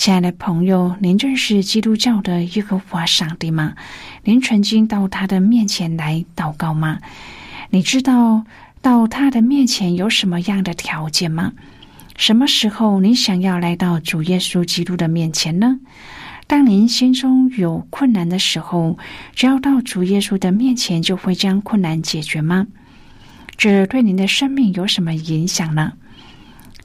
亲爱的朋友，您认识基督教的耶和华上帝吗？您曾经到他的面前来祷告吗？你知道到他的面前有什么样的条件吗？什么时候您想要来到主耶稣基督的面前呢？当您心中有困难的时候，只要到主耶稣的面前，就会将困难解决吗？这对您的生命有什么影响呢？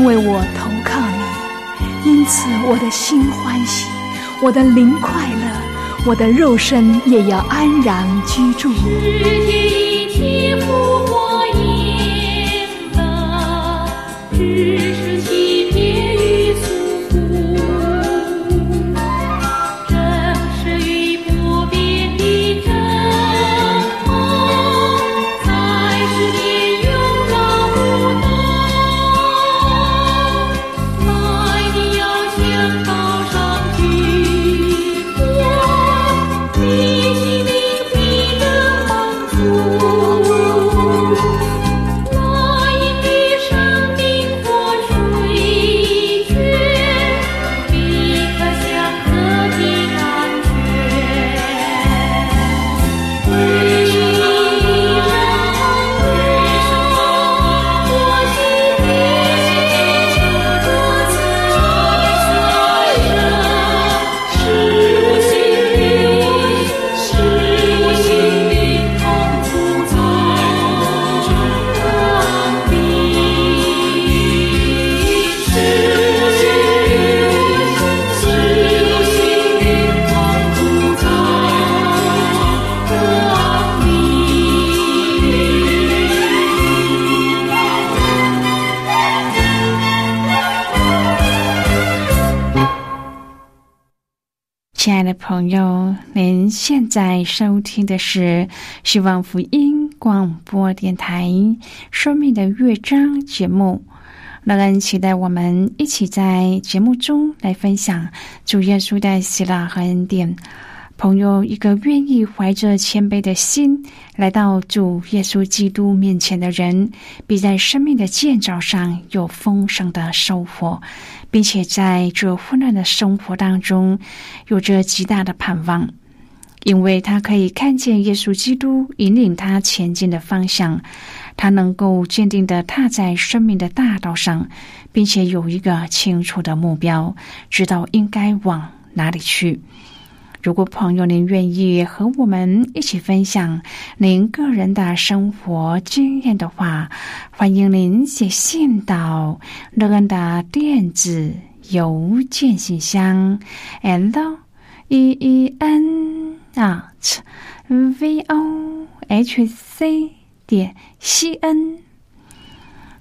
因为我投靠你因此我的心欢喜我的灵快乐我的肉身也要安然居住。在收听的是希望福音广播电台《生命的乐章》节目。乐恩期待我们一起在节目中来分享主耶稣的喜乐和恩典。朋友，一个愿意怀着谦卑的心来到主耶稣基督面前的人，必在生命的建造上有丰盛的收获，并且在这混乱的生活当中有着极大的盼望，因为他可以看见耶稣基督引领他前进的方向，他能够坚定的踏在生命的大道上，并且有一个清楚的目标，知道应该往哪里去。如果朋友您愿意和我们一起分享您个人的生活经验的话，欢迎您写信到乐恩的电子邮件信箱：l e e n at v o h c 点 c n。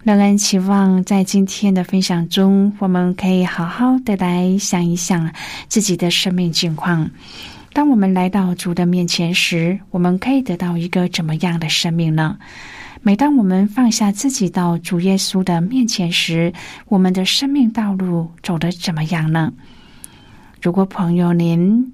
乐恩期望在今天的分享中，我们可以好好的来想一想自己的生命境况。当我们来到主的面前时，我们可以得到一个怎么样的生命呢？每当我们放下自己到主耶稣的面前时，我们的生命道路走得怎么样呢？如果朋友您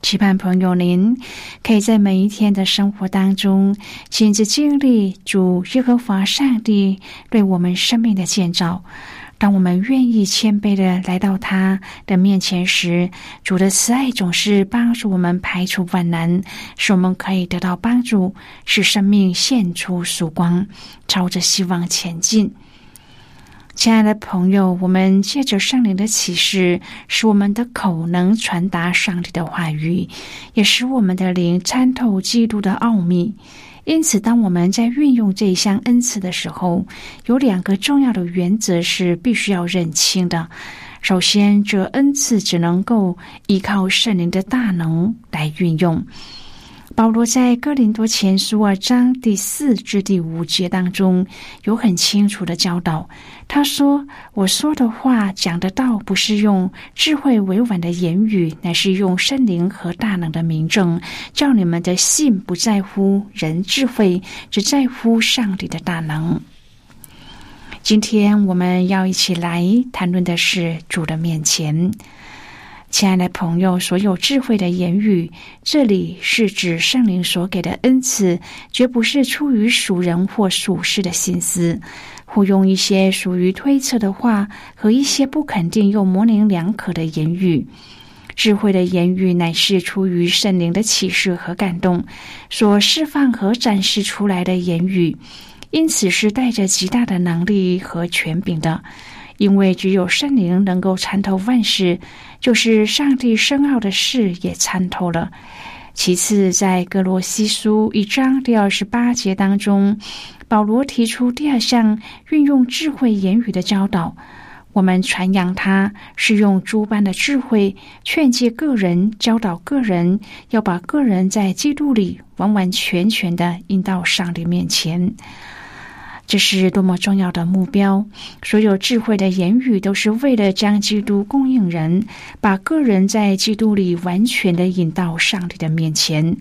期盼朋友您可以在每一天的生活当中亲自经历主耶和华上帝对我们生命的建造。当我们愿意谦卑的来到他的面前时，主的慈爱总是帮助我们排除万难，使我们可以得到帮助，使生命现出曙光，朝着希望前进。亲爱的朋友，我们借着圣灵的启示，使我们的口能传达上帝的话语，也使我们的灵参透基督的奥秘。因此，当我们在运用这一项恩赐的时候，有两个重要的原则是必须要认清的。首先，这恩赐只能够依靠圣灵的大能来运用。保罗在哥林多前书二章第四至第五节当中有很清楚的教导。他说：“我说的话讲的道，不是用智慧委婉的言语，乃是用圣灵和大能的明证，叫你们的信不在乎人智慧，只在乎上帝的大能。”今天我们要一起来谈论的是主的面前。亲爱的朋友，所有智慧的言语，这里是指圣灵所给的恩赐，绝不是出于属人或属事的心思，或用一些属于推测的话和一些不肯定又模棱两可的言语。智慧的言语乃是出于圣灵的启示和感动所释放和展示出来的言语，因此是带着极大的能力和权柄的。因为只有圣灵能够参透万事，就是上帝深奥的事也参透了。其次，在哥罗西书一章第二十八节当中，保罗提出第二项运用智慧言语的教导。我们传扬他是用诸般的智慧劝诫个人，教导个人，要把个人在基督里完完全全的引到上帝面前。这是多么重要的目标！所有智慧的言语都是为了将基督供应人，把个人在基督里完全的引到上帝的面前。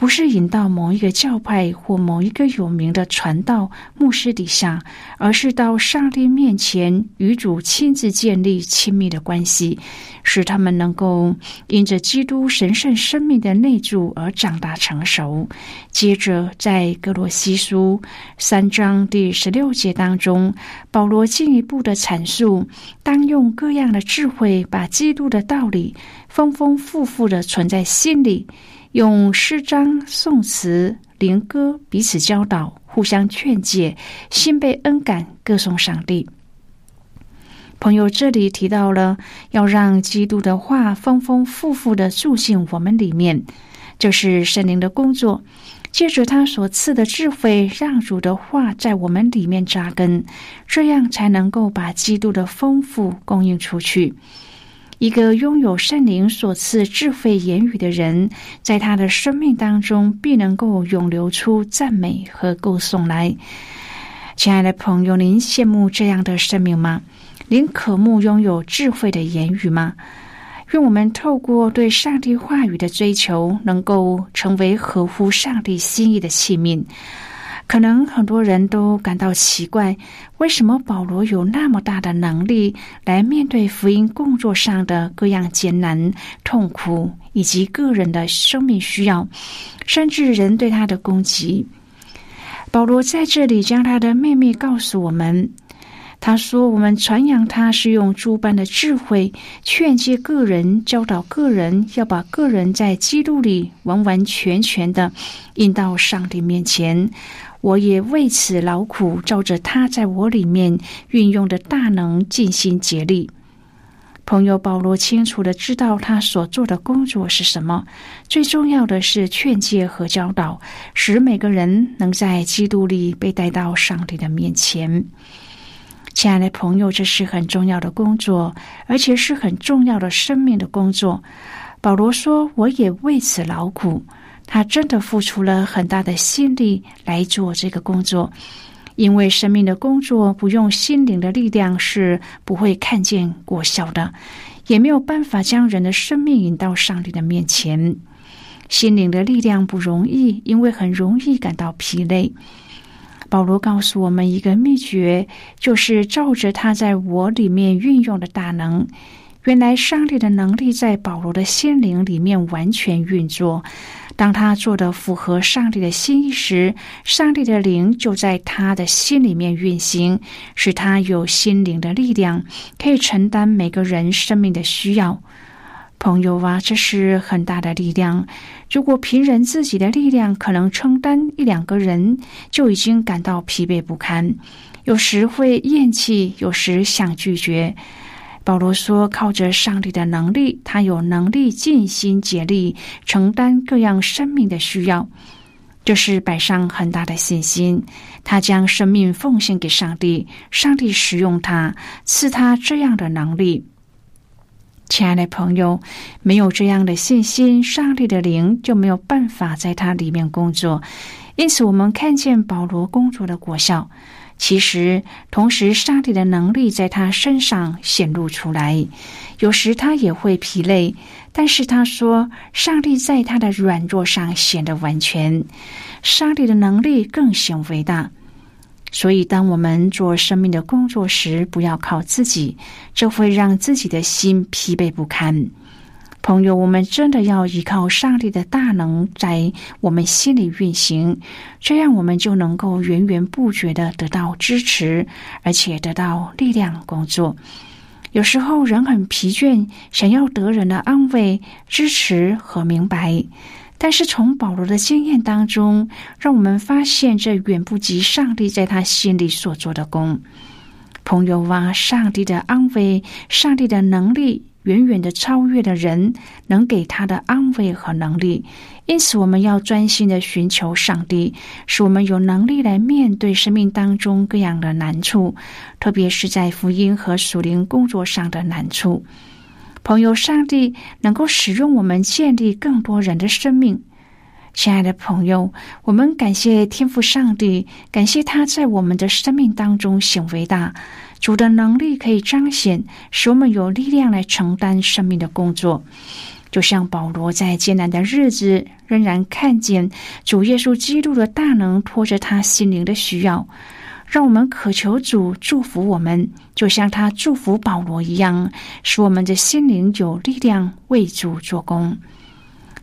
不是引到某一个教派或某一个有名的传道牧师底下，而是到上帝面前与主亲自建立亲密的关系，使他们能够因着基督神圣生命的内住而长大成熟。接着，在哥罗西书三章第十六节当中，保罗进一步的阐述：当用各样的智慧，把基督的道理丰丰富富的存在心里。用诗章、颂词、灵歌彼此教导，互相劝诫，心被恩感，歌颂上帝。朋友这里提到了要让基督的话丰丰富富的住进我们里面，这是圣灵的工作。借着他所赐的智慧，让主的话在我们里面扎根，这样才能够把基督的丰富供应出去。一个拥有圣灵所赐智慧言语的人，在他的生命当中必能够涌流出赞美和歌颂来。亲爱的朋友，您羡慕这样的生命吗？您渴慕拥有智慧的言语吗？愿我们透过对上帝话语的追求，能够成为合乎上帝心意的器皿。可能很多人都感到奇怪，为什么保罗有那么大的能力来面对福音工作上的各样艰难、痛苦，以及个人的生命需要，甚至人对他的攻击？保罗在这里将他的秘密告诉我们。他说：“我们传扬他是用诸般的智慧劝诫个人，教导个人，要把个人在基督里完完全全的引到上帝面前。”我也为此劳苦，照着他在我里面运用的大能尽心竭力。朋友保罗清楚的知道他所做的工作是什么，最重要的是劝诫和教导，使每个人能在基督里被带到上帝的面前。亲爱的朋友，这是很重要的工作，而且是很重要的生命的工作。保罗说：“我也为此劳苦。”他真的付出了很大的心力来做这个工作，因为生命的工作不用心灵的力量是不会看见果效的，也没有办法将人的生命引到上帝的面前。心灵的力量不容易，因为很容易感到疲累。保罗告诉我们一个秘诀，就是照着他在我里面运用的大能。原来上帝的能力在保罗的心灵里面完全运作。当他做的符合上帝的心意时，上帝的灵就在他的心里面运行，使他有心灵的力量，可以承担每个人生命的需要。朋友啊，这是很大的力量。如果凭人自己的力量，可能承担一两个人就已经感到疲惫不堪，有时会厌弃，有时想拒绝。保罗说：“靠着上帝的能力，他有能力尽心竭力承担各样生命的需要，这是摆上很大的信心。他将生命奉献给上帝，上帝使用他，赐他这样的能力。亲爱的朋友，没有这样的信心，上帝的灵就没有办法在他里面工作。因此，我们看见保罗工作的果效。”其实，同时，上帝的能力在他身上显露出来。有时他也会疲累，但是他说，上帝在他的软弱上显得完全。上帝的能力更显伟大。所以，当我们做生命的工作时，不要靠自己，这会让自己的心疲惫不堪。朋友，我们真的要依靠上帝的大能在我们心里运行，这样我们就能够源源不绝的得到支持，而且得到力量工作。有时候人很疲倦，想要得人的安慰、支持和明白，但是从保罗的经验当中，让我们发现这远不及上帝在他心里所做的功。朋友啊，上帝的安慰，上帝的能力。远远的超越了人能给他的安慰和能力，因此我们要专心的寻求上帝，使我们有能力来面对生命当中各样的难处，特别是在福音和属灵工作上的难处。朋友，上帝能够使用我们建立更多人的生命。亲爱的朋友，我们感谢天父上帝，感谢他在我们的生命当中显伟大。主的能力可以彰显，使我们有力量来承担生命的工作。就像保罗在艰难的日子，仍然看见主耶稣基督的大能托着他心灵的需要，让我们渴求主祝福我们，就像他祝福保罗一样，使我们的心灵有力量为主做工。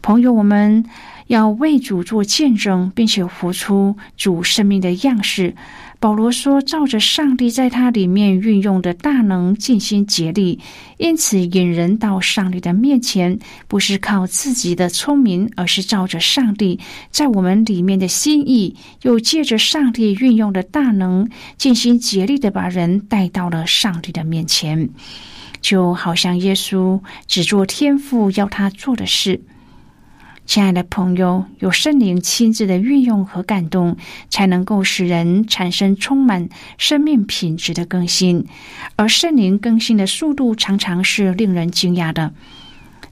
朋友，我们要为主做见证，并且活出主生命的样式。保罗说：“照着上帝在他里面运用的大能，尽心竭力，因此引人到上帝的面前，不是靠自己的聪明，而是照着上帝在我们里面的心意，又借着上帝运用的大能，尽心竭力的把人带到了上帝的面前，就好像耶稣只做天父要他做的事。”亲爱的朋友，有圣灵亲自的运用和感动，才能够使人产生充满生命品质的更新。而圣灵更新的速度常常是令人惊讶的。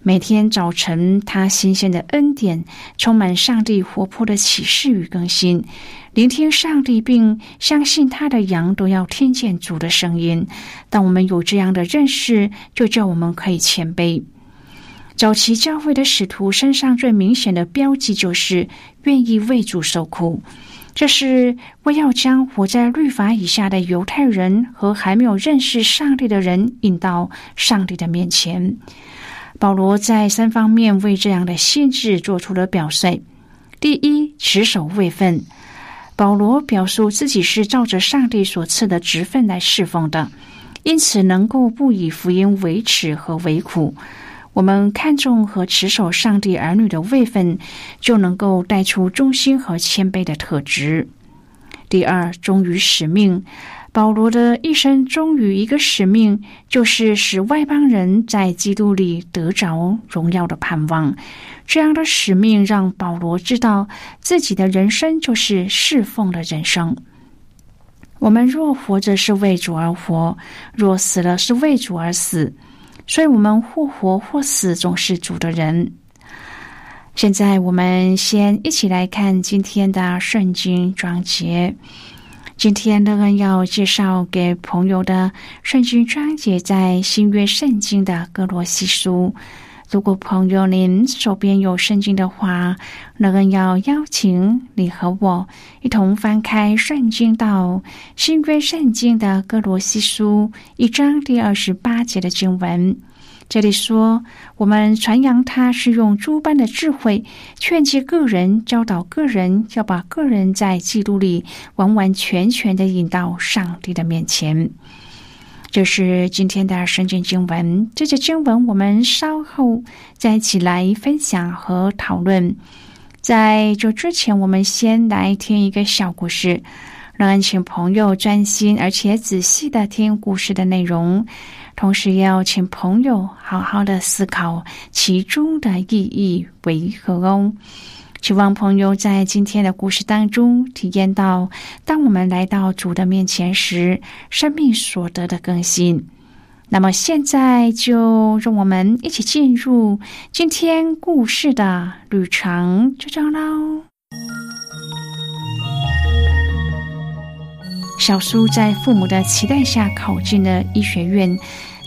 每天早晨，他新鲜的恩典，充满上帝活泼的启示与更新。聆听上帝并相信他的羊都要听见主的声音。当我们有这样的认识，就叫我们可以谦卑。早期教会的使徒身上最明显的标记就是愿意为主受苦，这是为要将活在律法以下的犹太人和还没有认识上帝的人引到上帝的面前。保罗在三方面为这样的心智做出了表率：第一，持守位分。保罗表述自己是照着上帝所赐的职分来侍奉的，因此能够不以福音为耻和为苦。我们看重和持守上帝儿女的位分，就能够带出忠心和谦卑的特质。第二，忠于使命。保罗的一生忠于一个使命，就是使外邦人在基督里得着荣耀的盼望。这样的使命让保罗知道自己的人生就是侍奉的人生。我们若活着是为主而活，若死了是为主而死。所以，我们或活或死，总是主的人。现在，我们先一起来看今天的圣经章节。今天乐恩要介绍给朋友的圣经章节，在新约圣经的哥罗西书。如果朋友您手边有圣经的话，那更要邀请你和我一同翻开圣经到新约圣经的哥罗西书一章第二十八节的经文。这里说：“我们传扬他是用诸般的智慧劝诫个人，教导个人，要把个人在基督里完完全全的引到上帝的面前。”这是今天的圣经经文。这些经文我们稍后再一起来分享和讨论。在这之前，我们先来听一个小故事，让请朋友专心而且仔细的听故事的内容，同时要请朋友好好的思考其中的意义为何哦。希望朋友在今天的故事当中体验到，当我们来到主的面前时，生命所得的更新。那么现在就让我们一起进入今天故事的旅程，就这样喽。小苏在父母的期待下考进了医学院，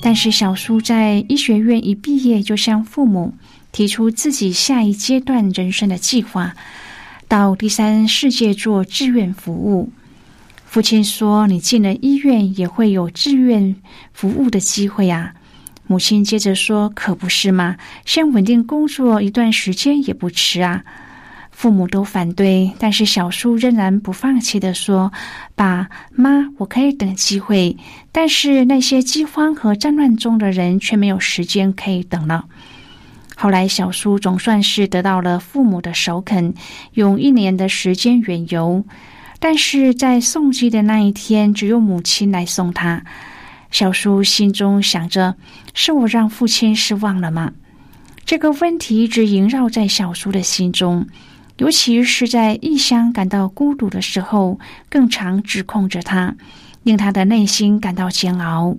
但是小苏在医学院一毕业就向父母。提出自己下一阶段人生的计划，到第三世界做志愿服务。父亲说：“你进了医院也会有志愿服务的机会啊。”母亲接着说：“可不是吗？先稳定工作一段时间也不迟啊。”父母都反对，但是小叔仍然不放弃的说：“爸妈，我可以等机会，但是那些饥荒和战乱中的人却没有时间可以等了。”后来，小叔总算是得到了父母的首肯，用一年的时间远游。但是在送机的那一天，只有母亲来送他。小叔心中想着：是我让父亲失望了吗？这个问题一直萦绕在小叔的心中，尤其是在异乡感到孤独的时候，更常指控着他，令他的内心感到煎熬。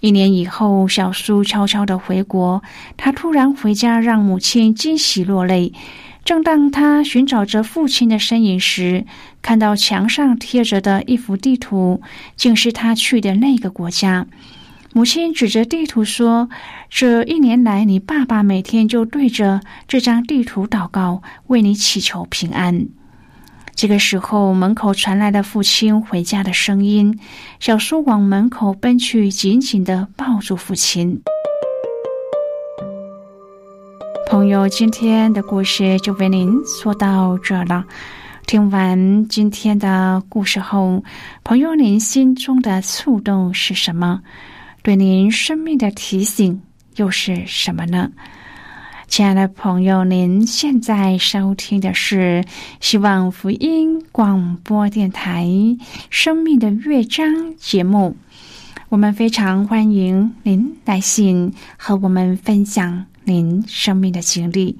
一年以后，小苏悄悄的回国。他突然回家，让母亲惊喜落泪。正当他寻找着父亲的身影时，看到墙上贴着的一幅地图，竟是他去的那个国家。母亲指着地图说：“这一年来，你爸爸每天就对着这张地图祷告，为你祈求平安。”这个时候，门口传来了父亲回家的声音。小叔往门口奔去，紧紧的抱住父亲。朋友，今天的故事就为您说到这了。听完今天的故事后，朋友，您心中的触动是什么？对您生命的提醒又是什么呢？亲爱的朋友，您现在收听的是希望福音广播电台《生命的乐章》节目。我们非常欢迎您来信和我们分享您生命的经历。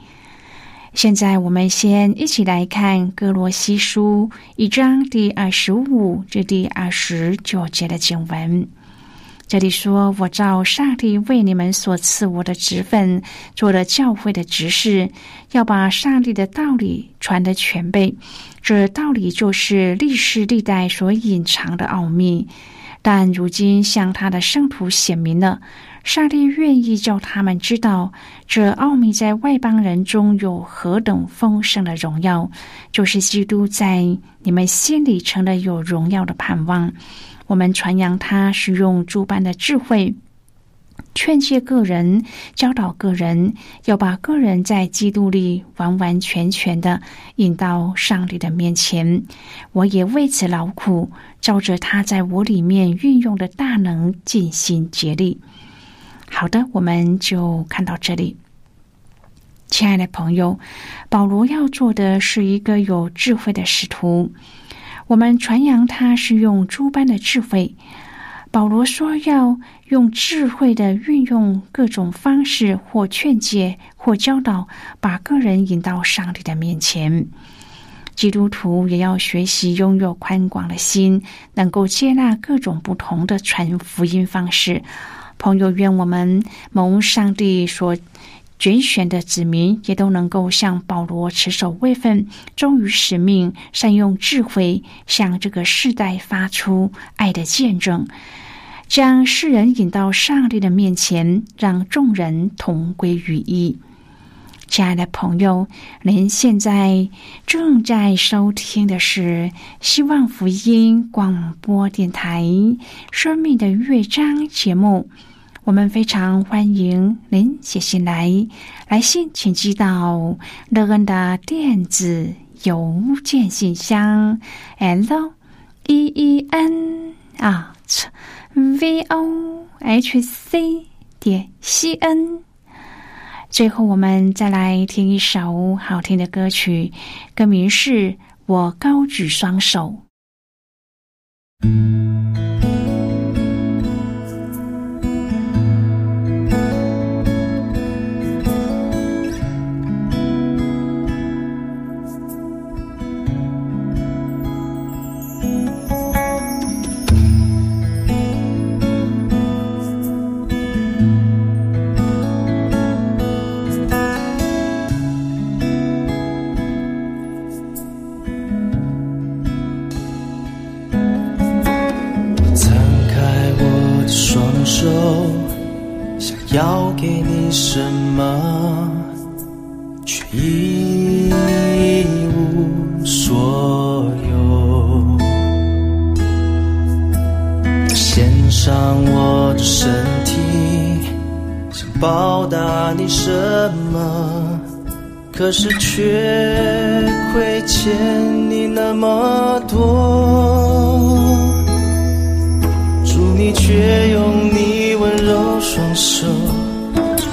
现在，我们先一起来看《哥罗西书》一章第二十五至第二十九节的经文。这里说：“我照上帝为你们所赐我的职分，做了教会的执事，要把上帝的道理传得全备。这道理就是历史历代所隐藏的奥秘，但如今向他的圣徒显明了。”上帝愿意叫他们知道，这奥秘在外邦人中有何等丰盛的荣耀，就是基督在你们心里成了有荣耀的盼望。我们传扬他是用诸般的智慧劝诫个人，教导个人，要把个人在基督里完完全全的引到上帝的面前。我也为此劳苦，照着他在我里面运用的大能，尽心竭力。好的，我们就看到这里。亲爱的朋友，保罗要做的是一个有智慧的使徒。我们传扬他是用诸般的智慧。保罗说要用智慧的运用各种方式，或劝诫，或教导，把个人引到上帝的面前。基督徒也要学习拥有宽广的心，能够接纳各种不同的传福音方式。朋友，愿我们蒙上帝所拣选的子民，也都能够像保罗持守位分，忠于使命，善用智慧，向这个世代发出爱的见证，将世人引到上帝的面前，让众人同归于一。亲爱的朋友，您现在正在收听的是希望福音广播电台《生命的乐章》节目。我们非常欢迎您写信来，来信请寄到乐恩的电子邮件信箱：l e e n 啊 v o h c 点 c n。最后，我们再来听一首好听的歌曲，歌名是《我高举双手》。亏欠你那么多，祝你却用你温柔双手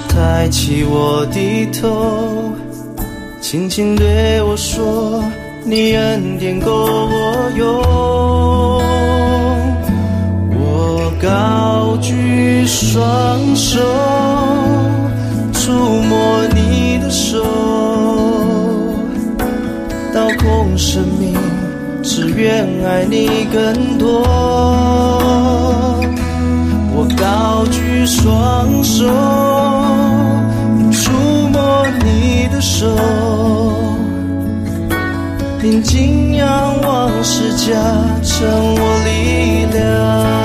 抬起我低头，轻轻对我说，你恩典够我用。我高举双手，触摸你的手。掏空生命，只愿爱你更多。我高举双手，触摸你的手，定睛仰望世家，成我力量。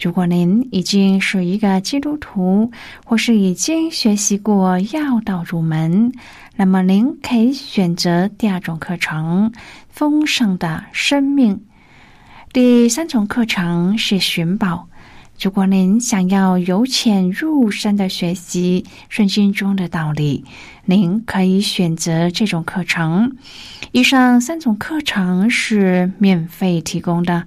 如果您已经是一个基督徒，或是已经学习过要道入门，那么您可以选择第二种课程《丰盛的生命》。第三种课程是寻宝。如果您想要由浅入深的学习圣经中的道理，您可以选择这种课程。以上三种课程是免费提供的。